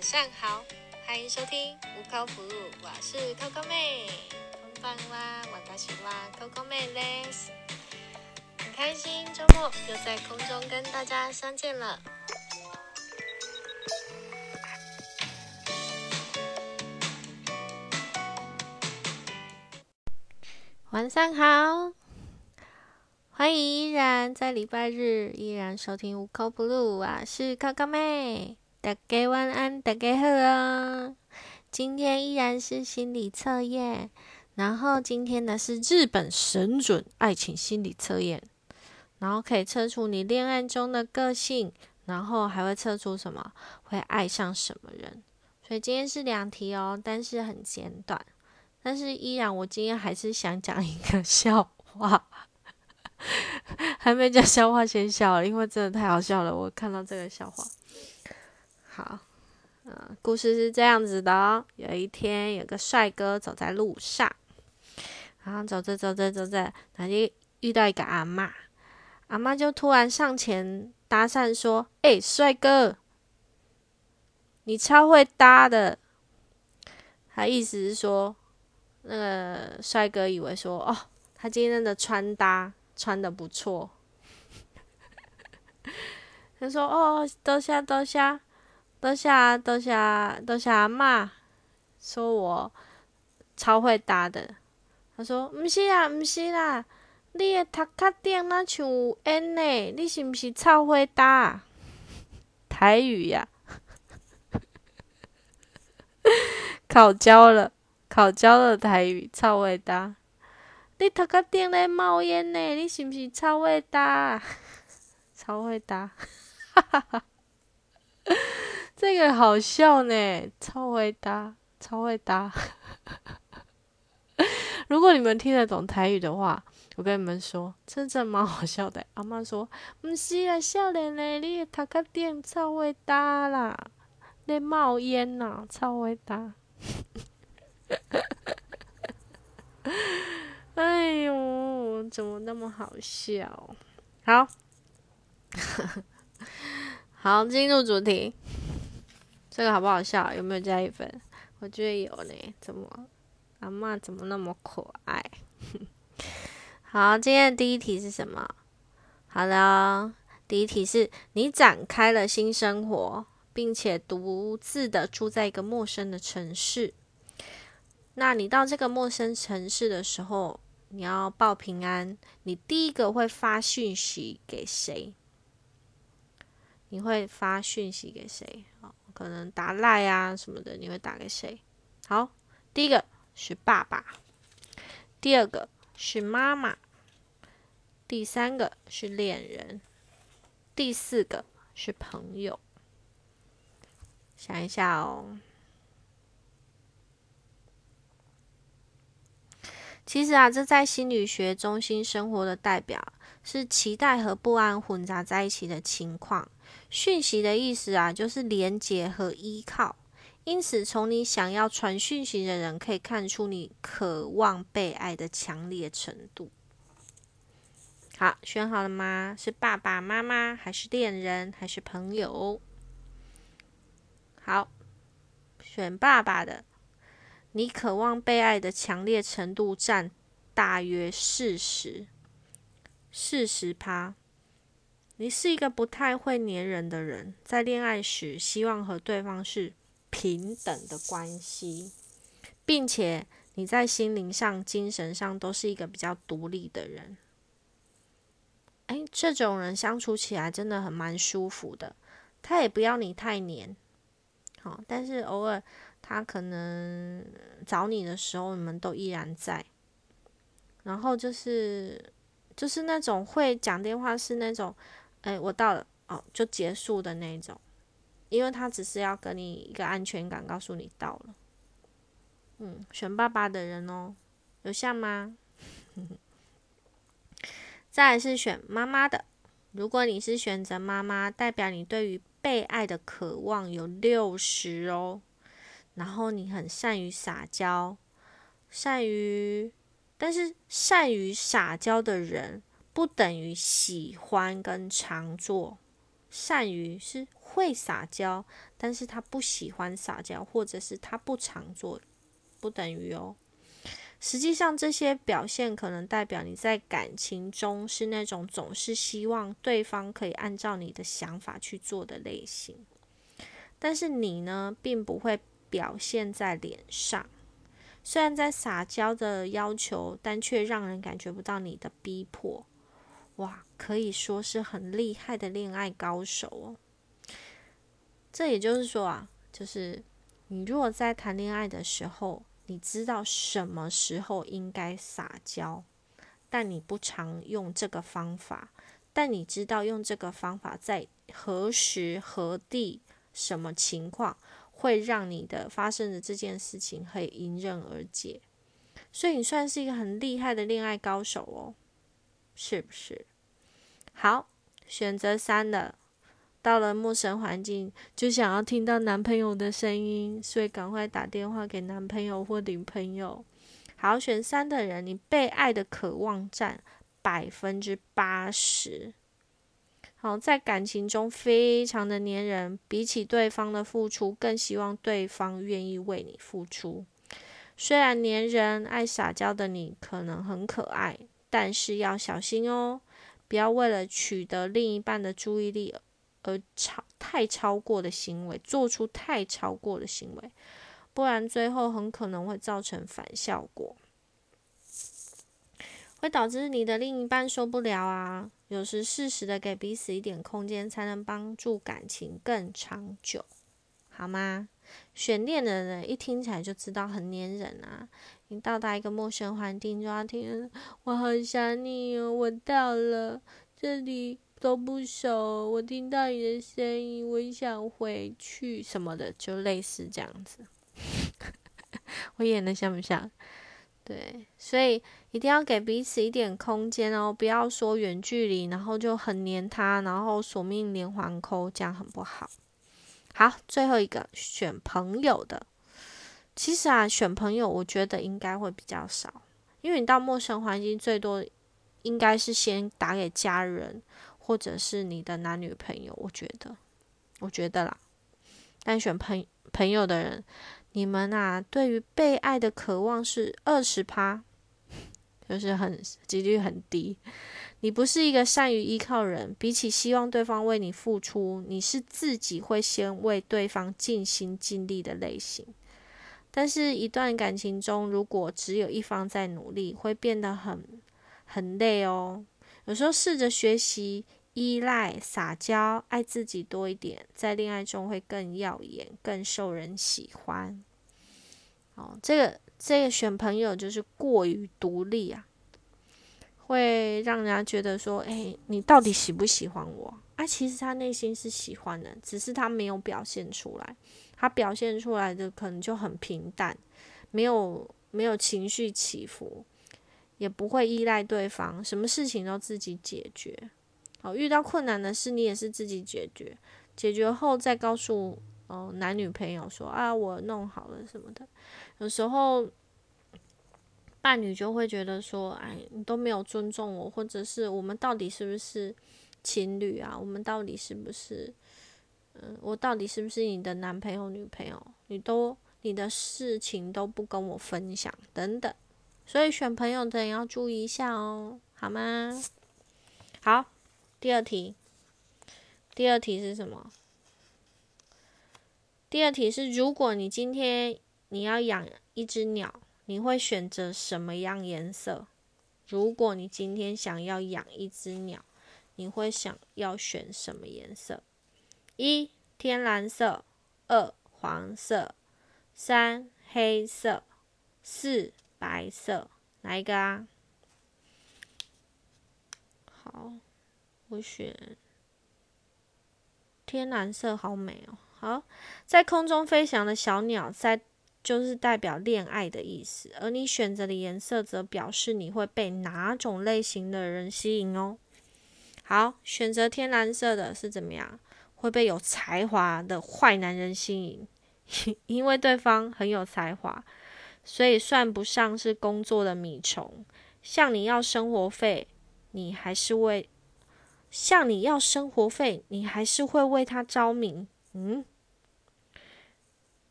晚上好，欢迎收听无靠服务，我是 Coco 妹。こんばんは、私は Coco 妹です。很开心周末又在空中跟大家相见了。晚上好，欢迎依然在礼拜日依然收听无扣 blue，我是 Coco 妹。 大家晚安，大家好啊！今天依然是心理测验，然后今天的是日本神准爱情心理测验，然后可以测出你恋爱中的个性，然后还会测出什么会爱上什么人。所以今天是两题哦，但是很简短。但是依然，我今天还是想讲一个笑话，还没讲笑话先笑了，因为真的太好笑了。我看到这个笑话。好，嗯，故事是这样子的哦。有一天，有个帅哥走在路上，然后走着走着走着，他就遇到一个阿嬷，阿嬷就突然上前搭讪说：“哎、帅哥，你超会搭的。”他意思是说，那个帅哥以为说：“哦，他今天的穿搭穿的不错。”他说：“哦，多谢多谢。”多谢多谢多谢阿嬷说我超会搭的。他说：“毋是啦，毋是啦，你的头壳顶那像有烟呢，你是毋是超会搭？”台语呀、考焦了，考焦了台语，超会搭。你头壳顶咧冒烟呢，你是毋是超会搭？超会搭，哈哈哈。这个好笑呢，超会搭，超会搭。如果你们听得懂台语的话，我跟你们说，真正蛮好笑的。阿妈说：“不是啦，少年嘞，你的头壳顶超会搭啦，你冒烟呐，超会搭。”哎呦，怎么那么好笑？好，好，进入主题。这个好不好笑？有没有加一分？我觉得有呢。怎么阿嬷怎么那么可爱？好，今天的第一题是什么？好的，第一题是你展开了新生活，并且独自的住在一个陌生的城市。那你到这个陌生城市的时候，你要报平安，你第一个会发讯息给谁？你会发讯息给谁？可能打赖啊什么的，你会打给谁？好，第一个是爸爸，第二个是妈妈，第三个是恋人，第四个是朋友。想一下哦。其实啊，这在心理学中心生活的代表是期待和不安混杂在一起的情况。讯息的意思啊，就是连接和依靠。因此，从你想要传讯息的人可以看出你渴望被爱的强烈程度。好，选好了吗？是爸爸妈妈，还是恋人，还是朋友？好，选爸爸的。你渴望被爱的强烈程度占大约四十，四十趴。你是一个不太会黏人的人，在恋爱时希望和对方是平等的关系，并且你在心灵上、精神上都是一个比较独立的人。哎，这种人相处起来真的很蛮舒服的。他也不要你太黏，好，但是偶尔他可能找你的时候，你们都依然在。然后就是就是那种会讲电话，是那种。哎，我到了哦，就结束的那种，因为他只是要给你一个安全感，告诉你到了。嗯，选爸爸的人哦，有像吗？再来是选妈妈的，如果你是选择妈妈，代表你对于被爱的渴望有六十哦，然后你很善于撒娇，善于，但是善于撒娇的人。不等于喜欢跟常做善于是会撒娇，但是他不喜欢撒娇，或者是他不常做，不等于哦。实际上，这些表现可能代表你在感情中是那种总是希望对方可以按照你的想法去做的类型，但是你呢，并不会表现在脸上。虽然在撒娇的要求，但却让人感觉不到你的逼迫。哇，可以说是很厉害的恋爱高手哦。这也就是说啊，就是你如果在谈恋爱的时候，你知道什么时候应该撒娇，但你不常用这个方法。但你知道用这个方法在何时何地、什么情况会让你的发生的这件事情可以迎刃而解。所以你算是一个很厉害的恋爱高手哦，是不是？好，选择三的。到了陌生环境，就想要听到男朋友的声音，所以赶快打电话给男朋友或女朋友。好，选三的人，你被爱的渴望占百分之八十。好，在感情中非常的黏人，比起对方的付出，更希望对方愿意为你付出。虽然黏人、爱撒娇的你可能很可爱，但是要小心哦，不要为了取得另一半的注意力。而超太超过的行为，做出太超过的行为，不然最后很可能会造成反效果，会导致你的另一半受不了啊。有时适时的给彼此一点空间，才能帮助感情更长久，好吗？选恋的人一听起来就知道很黏人啊。你到达一个陌生环境，就要听“我好想你哦，我到了这里”。都不熟，我听到你的声音，我想回去什么的，就类似这样子。我演的像不像？对，所以一定要给彼此一点空间哦，不要说远距离，然后就很黏他，然后索命连环扣，这样很不好。好，最后一个选朋友的，其实啊，选朋友我觉得应该会比较少，因为你到陌生环境，最多应该是先打给家人。或者是你的男女朋友，我觉得，我觉得啦。但选朋朋友的人，你们啊，对于被爱的渴望是二十趴，就是很几率很低。你不是一个善于依靠人，比起希望对方为你付出，你是自己会先为对方尽心尽力的类型。但是，一段感情中，如果只有一方在努力，会变得很很累哦。有时候试着学习。依赖、撒娇、爱自己多一点，在恋爱中会更耀眼、更受人喜欢。哦，这个这个选朋友就是过于独立啊，会让人家觉得说：“哎，你到底喜不喜欢我？”啊，其实他内心是喜欢的，只是他没有表现出来。他表现出来的可能就很平淡，没有没有情绪起伏，也不会依赖对方，什么事情都自己解决。好，遇到困难的事，你也是自己解决，解决后再告诉哦男女朋友说啊，我弄好了什么的。有时候伴侣就会觉得说，哎，你都没有尊重我，或者是我们到底是不是情侣啊？我们到底是不是，嗯，我到底是不是你的男朋友、女朋友？你都你的事情都不跟我分享，等等。所以选朋友的人要注意一下哦，好吗？好。第二题，第二题是什么？第二题是：如果你今天你要养一只鸟，你会选择什么样颜色？如果你今天想要养一只鸟，你会想要选什么颜色？一天蓝色，二黄色，三黑色，四白色，哪一个啊？好。我选天蓝色，好美哦！好，在空中飞翔的小鸟，在就是代表恋爱的意思，而你选择的颜色则表示你会被哪种类型的人吸引哦。好，选择天蓝色的是怎么样？会被有才华的坏男人吸引，因为对方很有才华，所以算不上是工作的米虫。向你要生活费，你还是为。向你要生活费，你还是会为他着迷。嗯，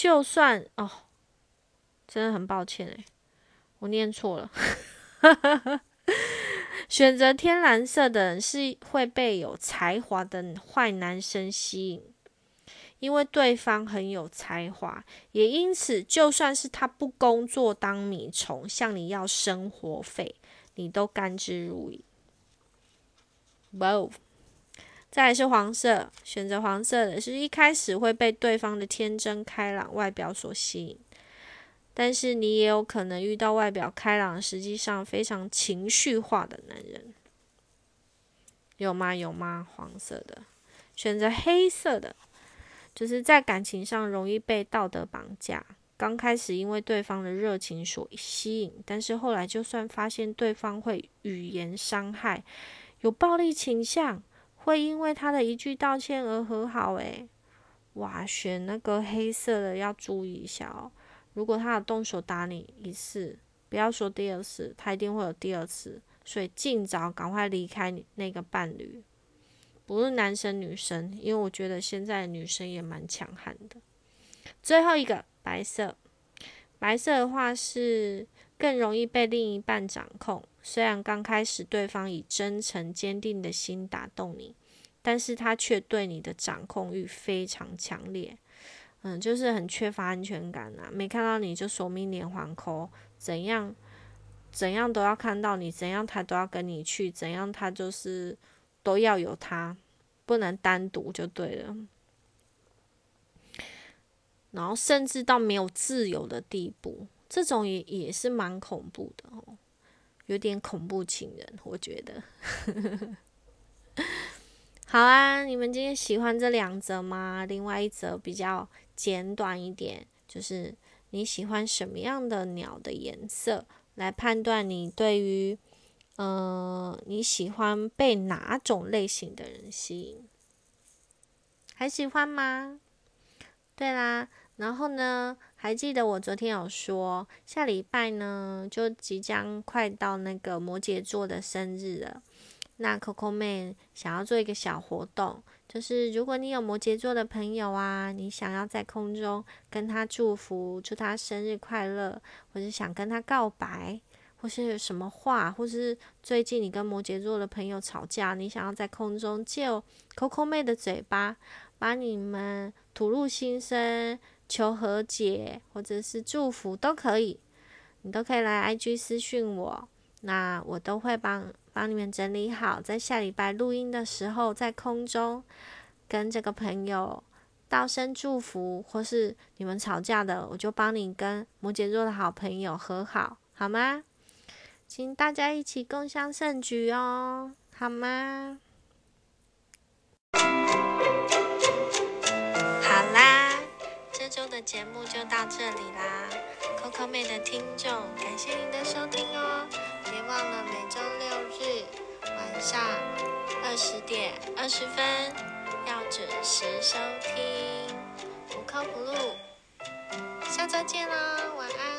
就算哦，真的很抱歉诶，我念错了。选择天蓝色的人是会被有才华的坏男生吸引，因为对方很有才华，也因此就算是他不工作当米虫，向你要生活费，你都甘之如饴。哇，再来是黄色，选择黄色的是一开始会被对方的天真开朗外表所吸引。但是你也有可能遇到外表开朗，实际上非常情绪化的男人，有吗？有吗？黄色的，选择黑色的，就是在感情上容易被道德绑架。刚开始因为对方的热情所吸引，但是后来就算发现对方会语言伤害，有暴力倾向，会因为他的一句道歉而和好。诶，哇，选那个黑色的要注意一下哦。如果他有动手打你一次，不要说第二次，他一定会有第二次。所以尽早赶快离开你那个伴侣，不是男生女生，因为我觉得现在女生也蛮强悍的。最后一个白色，白色的话是更容易被另一半掌控。虽然刚开始对方以真诚坚定的心打动你，但是他却对你的掌控欲非常强烈。嗯，就是很缺乏安全感啊！没看到你就锁命连环扣，怎样怎样都要看到你，怎样他都要跟你去，怎样他就是都要有他，不能单独就对了。然后甚至到没有自由的地步，这种也也是蛮恐怖的哦，有点恐怖情人，我觉得。好啊，你们今天喜欢这两则吗？另外一则比较。简短一点，就是你喜欢什么样的鸟的颜色，来判断你对于，呃，你喜欢被哪种类型的人吸引？还喜欢吗？对啦，然后呢，还记得我昨天有说，下礼拜呢就即将快到那个摩羯座的生日了，那 Coco 妹想要做一个小活动。就是如果你有摩羯座的朋友啊，你想要在空中跟他祝福，祝他生日快乐，或者想跟他告白，或是有什么话，或是最近你跟摩羯座的朋友吵架，你想要在空中借 Coco 妹的嘴巴，把你们吐露心声，求和解，或者是祝福都可以，你都可以来 IG 私讯我，那我都会帮。帮你们整理好，在下礼拜录音的时候，在空中跟这个朋友道声祝福，或是你们吵架的，我就帮你跟摩羯座的好朋友和好，好吗？请大家一起共襄盛举哦，好吗？节目就到这里啦，Coco 妹的听众，感谢您的收听哦。别忘了每周六日晚上二十点二十分要准时收听《不靠不录》，下周见啦，晚安！